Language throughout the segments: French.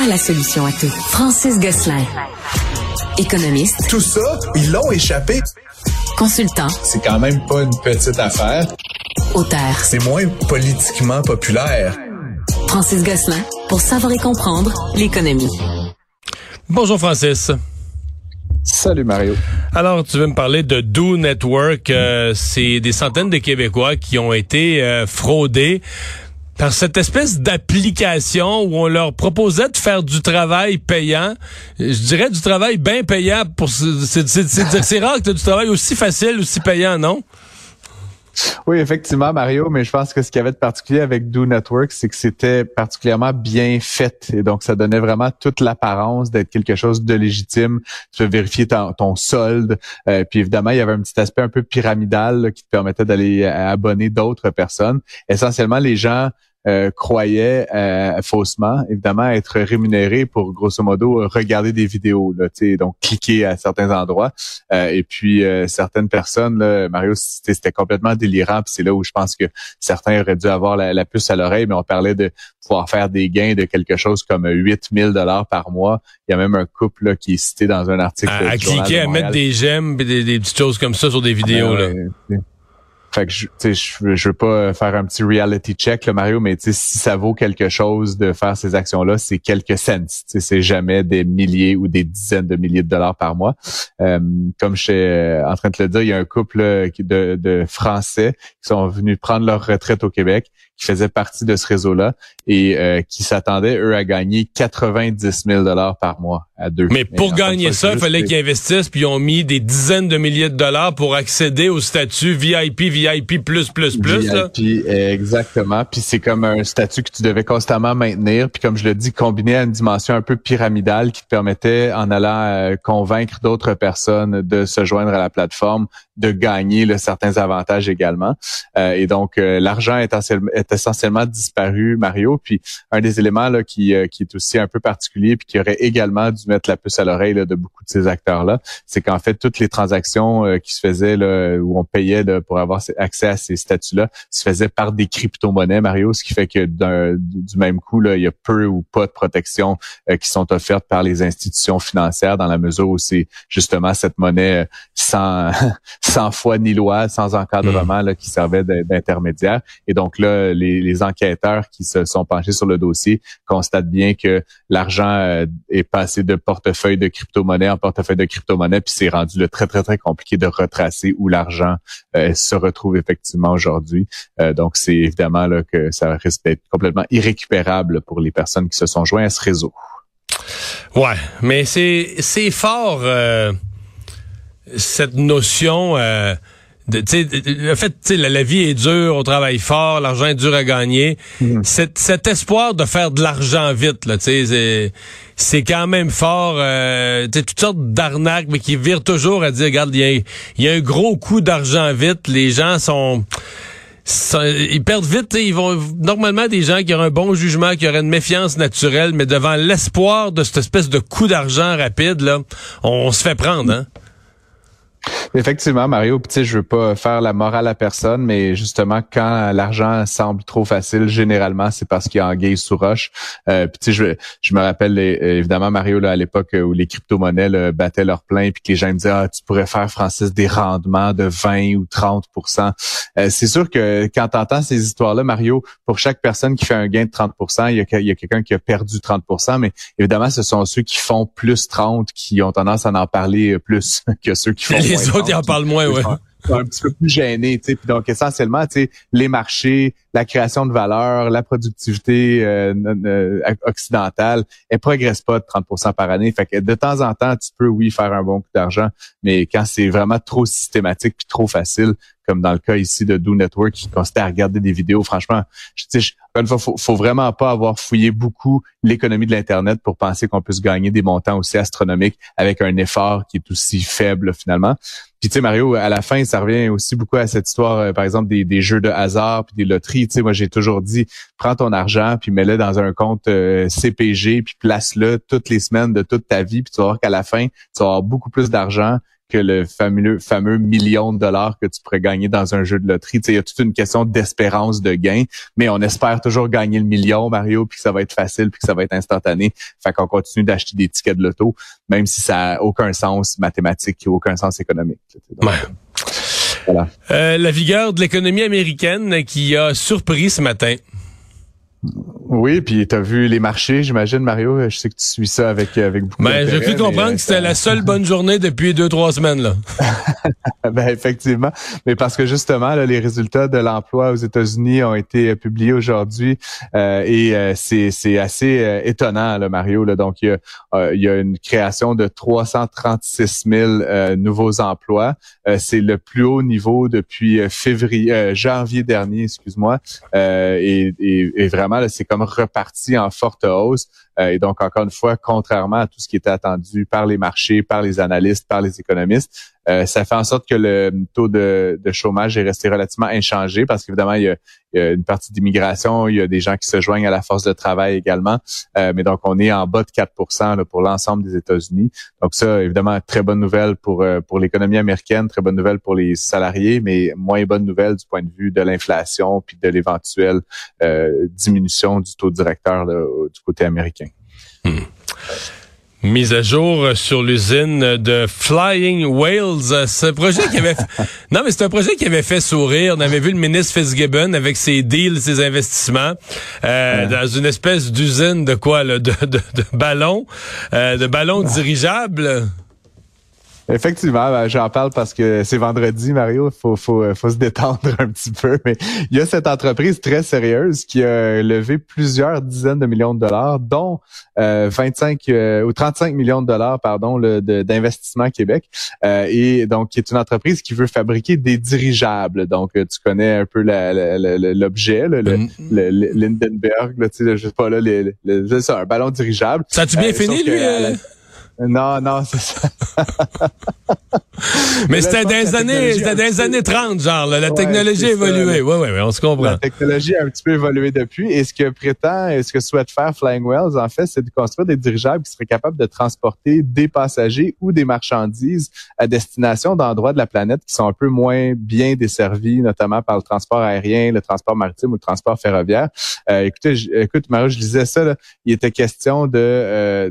a la solution à tout. Francis Gosselin. Économiste. Tout ça, ils l'ont échappé. Consultant. C'est quand même pas une petite affaire. Auteur. C'est moins politiquement populaire. Francis Gosselin, pour savoir et comprendre l'économie. Bonjour Francis. Salut Mario. Alors, tu veux me parler de Do Network. Euh, c'est des centaines de Québécois qui ont été euh, fraudés par cette espèce d'application où on leur proposait de faire du travail payant. Je dirais du travail bien payant pour c'est rare que tu aies du travail aussi facile, aussi payant, non? Oui, effectivement, Mario, mais je pense que ce qu'il y avait de particulier avec Do Network, c'est que c'était particulièrement bien fait. Et donc, ça donnait vraiment toute l'apparence d'être quelque chose de légitime. Tu peux vérifier ton, solde. Euh, puis évidemment, il y avait un petit aspect un peu pyramidal qui te permettait d'aller abonner d'autres personnes. Essentiellement, les gens euh, croyaient euh, faussement, évidemment, être rémunérés pour grosso modo regarder des vidéos, là, donc cliquer à certains endroits. Euh, et puis certaines personnes, là, Mario, c'était complètement délirant. Puis c'est là où je pense que certains auraient dû avoir la, puce à l'oreille, mais on parlait de pouvoir faire des gains de quelque chose comme 8000 dollars par mois. Il y a même un couple là, qui est cité dans un article. À, cliquer, à mettre des j'aime, des, des petites choses comme ça sur des vidéos. là. Fait que je, je, veux pas faire un petit reality check, là, Mario, mais si ça vaut quelque chose de faire ces actions-là, c'est quelques cents. C'est jamais des milliers ou des dizaines de milliers de dollars par mois. Euh, comme je suis euh, en train de le dire, il y a un couple de Français qui sont venus prendre leur retraite au Québec qui faisaient partie de ce réseau-là et euh, qui s'attendaient, eux, à gagner 90 000 dollars par mois à deux. Mais pour gagner ça, il fallait qu'ils investissent, puis ils ont mis des dizaines de milliers de dollars pour accéder au statut VIP, VIP++++. plus, plus, plus. VIP, exactement. Puis c'est comme un statut que tu devais constamment maintenir. Puis comme je le dis, combiné à une dimension un peu pyramidale qui te permettait, en allant euh, convaincre d'autres personnes de se joindre à la plateforme, de gagner là, certains avantages également. Euh, et donc, l'argent est, est essentiellement disparu, Mario. Puis un des éléments là, qui, euh, qui est aussi un peu particulier, puis qui aurait également dû mettre la puce à l'oreille de beaucoup de ces acteurs-là, c'est qu'en fait, toutes les transactions euh, qui se faisaient, là, où on payait pour avoir accès à ces statuts-là, se faisaient par des crypto-monnaies, Mario, ce qui fait que du même coup, là, il y a peu ou pas de protection euh, qui sont offertes par les institutions financières dans la mesure où c'est justement cette monnaie sans, sans foi ni loi, sans encadrement là, qui servait d'intermédiaire. Et donc là, les, enquêteurs qui se sont penchés sur le dossier constatent bien que l'argent euh, est passé de portefeuille de crypto-monnaie en portefeuille de crypto-monnaie, puis c'est rendu le très, très, très compliqué de retracer où l'argent euh, se retrouve effectivement aujourd'hui. Euh, donc, c'est évidemment là, que ça risque d'être complètement irrécupérable pour les personnes qui se sont joints à ce réseau. Ouais, mais c'est c'est fort cette notion le fait, la, la vie est dure, on travaille fort, l'argent est dur à gagner. Mhm. Cet, espoir de faire de l'argent vite, là, c'est, c'est quand même fort. Euh, toutes sortes d'arnaques, mais qui virent toujours à dire, regarde, il y, a, un gros coup d'argent vite. Les gens sont, ils perdent vite. Ils vont normalement des gens qui auraient un bon jugement, qui auraient une méfiance naturelle, mais devant l'espoir de cette espèce de coup d'argent rapide, là, on, on se fait prendre. Hein? Effectivement, Mario, tu sais, je veux pas faire la morale à personne, mais justement, quand l'argent semble trop facile, généralement, c'est parce qu'il y a anguille sous roche. Euh, puis tu sais, je, je me rappelle évidemment, Mario, là, à l'époque où les crypto-monnaies battaient leur plein, puis que les gens me disaient, ah, tu pourrais faire, Francis, des rendements de 20 ou 30% euh, C'est sûr que quand tu entends ces histoires-là, Mario, pour chaque personne qui fait un gain de 30 il y a, il y a quelqu'un qui a perdu 30% mais évidemment, ce sont ceux qui font plus 30 qui ont tendance à en parler plus que ceux qui font les autres, ils en parlent moins, ouais. un petit peu plus gênés, tu sais. Donc essentiellement, tu sais, les marchés, la création de valeur, la productivité euh, euh, occidentale, elle progresse pas de 30% par année. Fait que de temps en temps, tu peux oui faire un bon coup d'argent, mais quand c'est vraiment trop systématique puis trop facile, comme dans le cas ici de Do Network qui consistait à regarder des vidéos. Franchement, je, sais, une faut, vraiment pas avoir fouillé beaucoup l'économie de l'internet pour penser qu'on peut se gagner des montants aussi astronomiques avec un effort qui est aussi faible finalement. Puis tu sais Mario, à la fin, ça revient aussi beaucoup à cette histoire, euh, par exemple des, des, jeux de hasard puis des loteries. Tu sais, moi j'ai toujours dit, prends ton argent puis mets-le dans un compte euh, CPG puis place-le toutes les semaines de toute ta vie puis tu vas voir qu'à la fin, tu vas avoir beaucoup plus d'argent que le fameux fameux million de dollars que tu pourrais gagner dans un jeu de loterie. Il y a toute une question d'espérance de gain, mais on espère toujours gagner le million, Mario, puis que ça va être facile, puis que ça va être instantané. Fait qu'on continue d'acheter des tickets de loto, même si ça a aucun sens mathématique, aucun sens économique. voilà. Euh, la vigueur de l'économie américaine qui a surpris ce matin. Oui, puis tu as vu les marchés, j'imagine, Mario. Je sais que tu suis ça avec, avec beaucoup ben, J'ai cru comprendre que c'était la seule bonne journée depuis deux, trois semaines. là. ben, effectivement. Mais parce que justement, là, les résultats de l'emploi aux États-Unis ont été publiés aujourd'hui euh, et euh, c'est assez euh, étonnant, là, Mario. Là. Donc, il y, a, il y a une création de 336 000 nouveaux emplois. c'est le plus haut niveau depuis février, janvier dernier, excuse-moi. et, et, et vraiment c'est comme reparti en forte hausse. Euh, et donc, encore une fois, contrairement à tout ce qui était attendu par les marchés, par les analystes, par les économistes, euh, ça fait en sorte que le taux de, chômage est resté relativement inchangé parce qu'évidemment, il, y a une partie d'immigration, il y a des gens qui se joignent à la force de travail également. Euh, mais donc, on est en bas de 4% pour l'ensemble des États-Unis. Donc ça, évidemment, très bonne nouvelle pour, pour l'économie américaine, très bonne nouvelle pour les salariés, mais moins bonne nouvelle du point de vue de l'inflation puis de l'éventuelle diminution du taux directeur du côté américain. Hmm. Mise à jour sur l'usine de Flying Whales. Ce projet qui avait, non mais c'est un projet qui avait fait sourire. On avait vu le ministre Fitzgibbon avec ses deals, ses investissements euh, dans une espèce d'usine de quoi, là, de, de, de ballons, euh, de ballons dirigeables. Effectivement, ben, j'en parle parce que c'est vendredi, Mario. Faut, faut, euh, faut se détendre un petit peu. Mais il y a cette entreprise très sérieuse qui a levé plusieurs dizaines de millions de dollars, dont euh, 25 euh, ou 35 millions de dollars, pardon, d'investissement Québec. Euh, et donc, qui est une entreprise qui veut fabriquer des dirigeables. Donc, tu connais un peu l'objet, le, mm. le, Lindenberg, là, tu sais, je sais pas là, les, ça, un ballon dirigeable. Ça a-tu bien fini, lui? Non, non, c'est ça. Mais c'était des années, c'était des années 30, genre, la technologie a évolué. Oui, oui, on se comprend. La technologie a un petit peu évolué depuis. Et ce que prétend, et ce que souhaite faire Flying Wells, en fait, c'est de construire des dirigeables qui seraient capables de transporter des passagers ou des marchandises à destination d'endroits de la planète qui sont un peu moins bien desservis, notamment par le transport aérien, le transport maritime ou le transport ferroviaire. Euh, écoutez, écoute, Mario, je disais ça, là, il était question de, euh,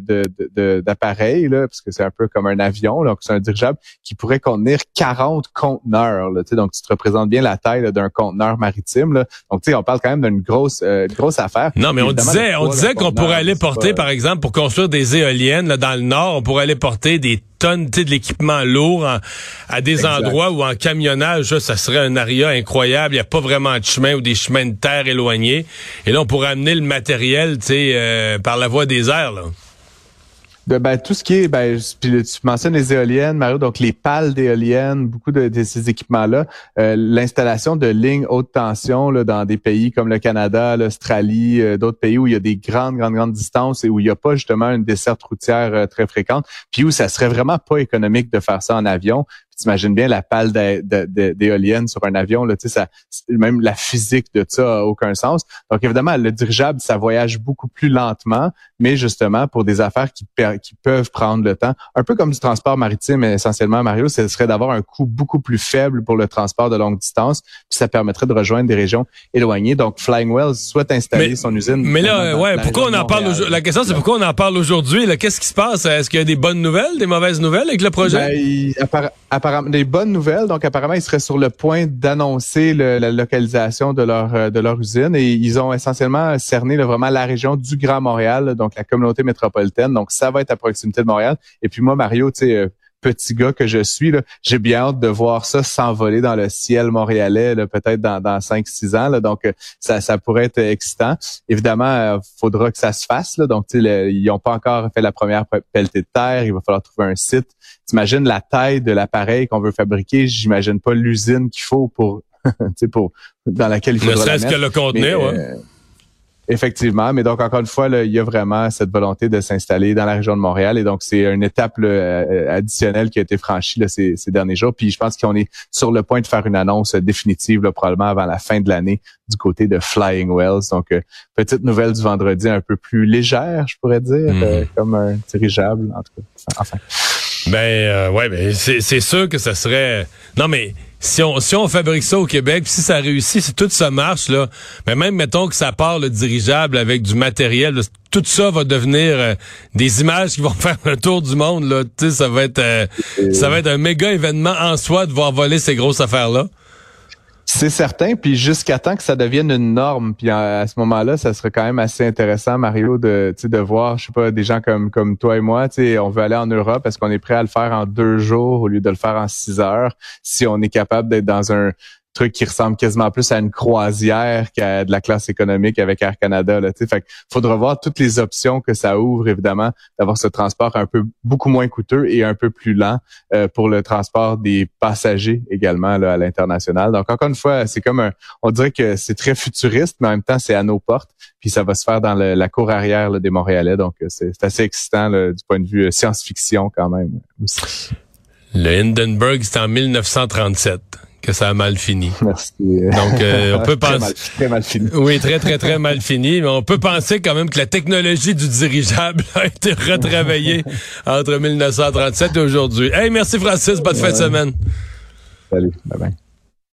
d'appareils parce que c'est un peu comme un avion, donc c'est un dirigeable qui pourrait contenir 40 conteneurs. Là, donc, tu te représentes bien la taille d'un conteneur maritime. Là. Donc, tu sais, on parle quand même d'une grosse, euh, grosse affaire. Non, mais on disait, on disait qu'on pourrait aller porter, par exemple, pour construire des éoliennes là, dans le nord, on pourrait aller porter des tonnes de l'équipement lourd à des endroits où en camionnage, ça serait un aria incroyable. Il n'y a pas vraiment de chemin ou des chemins de terre éloignés. Et là, on pourrait amener le matériel euh, par la voie des airs. Là ben, tout ce qui est, ben, tu mentionnes les éoliennes, Mario, donc les pales d'éoliennes, beaucoup de, ces équipements-là, euh, l'installation de lignes haute tension là, dans des pays comme le Canada, l'Australie, euh, d'autres pays où il y a des grandes, grandes, grandes distances et où il n'y a pas justement une desserte routière euh, très fréquente, puis où ça serait vraiment pas économique de faire ça en avion t'imagines bien la pale d'éolienne sur un avion, là, ça, même la physique de ça a aucun sens. Donc, évidemment, le dirigeable, ça voyage beaucoup plus lentement, mais justement, pour des affaires qui, qui peuvent prendre le temps, un peu comme du transport maritime, essentiellement, Mario, ce serait d'avoir un coût beaucoup plus faible pour le transport de longue distance, puis ça permettrait de rejoindre des régions éloignées. Donc, Flying Wells souhaite installer son usine. Mais là, ouais, pourquoi on en parle La question, c'est pourquoi on en parle aujourd'hui? Qu'est-ce qui se passe? Est-ce qu'il y a des bonnes nouvelles, des mauvaises nouvelles avec le projet? Ben, des bonnes nouvelles. Donc, apparemment, ils seraient sur le point d'annoncer la localisation de leur euh, de leur usine et ils ont essentiellement cerné vraiment la région du Grand Montréal, donc la communauté métropolitaine. Donc, ça va être à proximité de Montréal. Et puis moi, Mario, tu sais euh, petit gars que je suis, j'ai bien hâte de voir ça s'envoler dans le ciel montréalais, peut-être dans, dans 5-6 ans. Là, donc, euh, ça, ça pourrait être excitant. Évidemment, il faudra que ça se fasse. Là, donc, ils n'ont pas encore fait la première pelletée de terre. Il va falloir trouver un site. T'imagines la taille de l'appareil qu'on veut fabriquer. J'imagine pas l'usine qu'il faut pour, pour dans laquelle il faudra Ne serait-ce que le contenir, ouais. Euh, effectivement, mais donc encore une fois, là, il y a vraiment cette volonté de s'installer dans la région de Montréal et donc c'est une étape euh, additionnelle qui a été franchie là, ces, ces, derniers jours. Puis je pense qu'on est sur le point de faire une annonce définitive là, probablement avant la fin de l'année du côté de Flying Wells. Donc euh, petite nouvelle du vendredi un peu plus légère, je pourrais dire, hmm. comme un dirigeable en tout cas. Enfin. Ben euh, ouais, ben c'est sûr que ça serait. Non mais si on si on fabrique ça au Québec, si ça réussit, si tout ça marche là, mais même mettons que ça part le dirigeable avec du matériel, tout ça va devenir euh, des images qui vont faire le tour du monde là. Tu sais, ça va être euh, ça va être un méga événement en soi de voir voler ces grosses affaires là. C'est certain, puis jusqu'à temps que ça devienne une norme, puis à, ce moment-là, ça serait quand même assez intéressant, Mario, de, de voir, je sais pas, des gens comme comme toi et moi, on veut aller en Europe, est-ce qu'on est prêt à le faire en deux jours au lieu de le faire en six heures? Si on est capable d'être dans un truc qui ressemble quasiment plus à une croisière qu'à de la classe économique avec Air Canada. Là, fait faudra voir toutes les options que ça ouvre, évidemment, d'avoir ce transport un peu beaucoup moins coûteux et un peu plus lent euh, pour le transport des passagers également là, à l'international. Donc, encore une fois, c'est comme un, on dirait que c'est très futuriste, mais en même temps, c'est à nos portes. Puis ça va se faire dans la cour arrière des Montréalais. Donc, c'est assez excitant du point de vue euh, science-fiction quand même aussi. Le Hindenburg, c'est en 1937 que ça a mal fini. Merci. Donc, euh, on peut penser... Très mal, fini. Oui, très, très, très mal fini. Mais on peut penser quand même que la technologie du dirigeable a été retravaillée entre 1937 et aujourd'hui. Hey, merci Francis. Bonne fin de semaine. Salut. Bye bye.